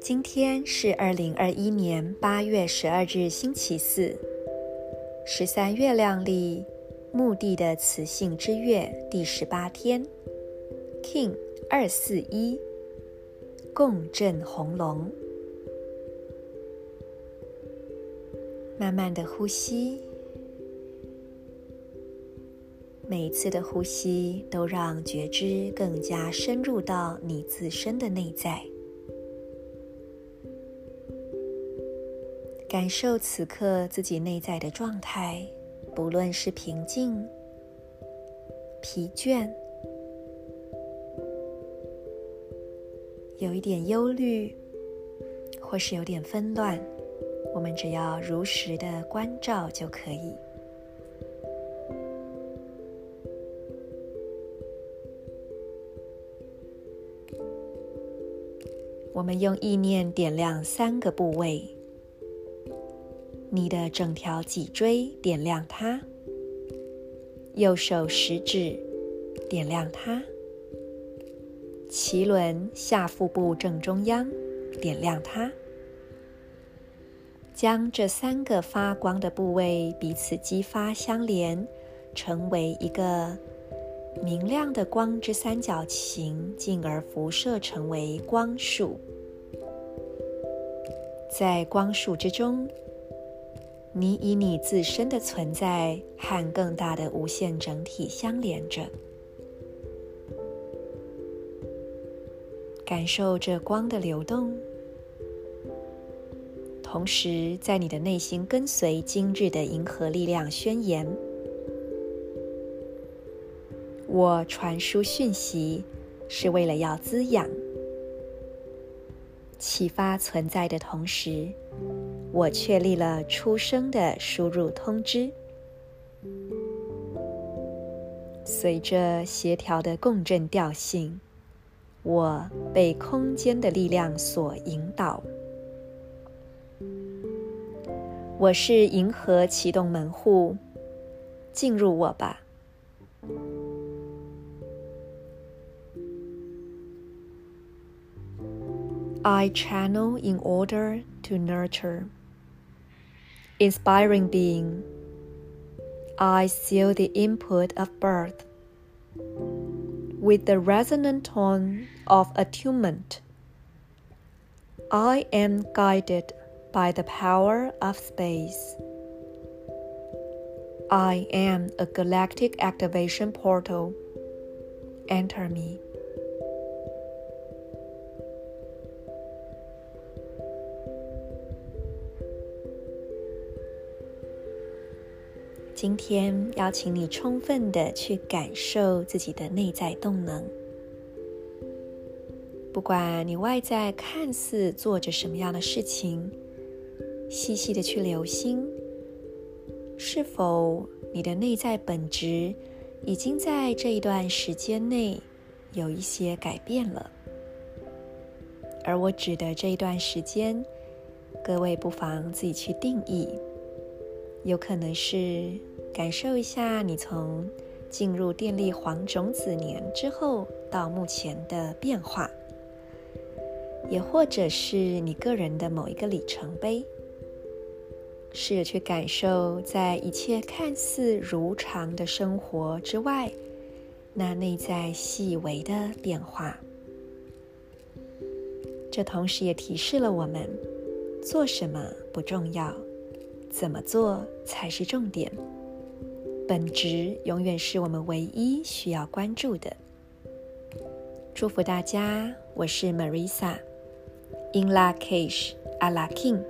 今天是二零二一年八月十二日，星期四，十三月亮历墓地的雌性之月第十八天，King 二四一，共振红龙。慢慢的呼吸，每一次的呼吸都让觉知更加深入到你自身的内在。感受此刻自己内在的状态，不论是平静、疲倦、有一点忧虑，或是有点纷乱，我们只要如实的关照就可以。我们用意念点亮三个部位。你的整条脊椎点亮它，右手食指点亮它，脐轮下腹部正中央点亮它，将这三个发光的部位彼此激发相连，成为一个明亮的光之三角形，进而辐射成为光束。在光束之中，你以你自身的存在和更大的无限整体相连着，感受着光的流动，同时在你的内心跟随今日的银河力量宣言：我传输讯息是为了要滋养、启发存在的同时。我确立了出生的输入通知，随着协调的共振调性，我被空间的力量所引导。我是银河启动门户，进入我吧。I channel in order to nurture. Inspiring being, I seal the input of birth with the resonant tone of attunement. I am guided by the power of space. I am a galactic activation portal. Enter me. 今天邀请你充分的去感受自己的内在动能，不管你外在看似做着什么样的事情，细细的去留心，是否你的内在本质已经在这一段时间内有一些改变了。而我指的这一段时间，各位不妨自己去定义，有可能是。感受一下你从进入电力黄种子年之后到目前的变化，也或者是你个人的某一个里程碑，试着去感受在一切看似如常的生活之外，那内在细微的变化。这同时也提示了我们，做什么不重要，怎么做才是重点。本质永远是我们唯一需要关注的。祝福大家，我是 Marisa，In Lak'ech Ala K'in。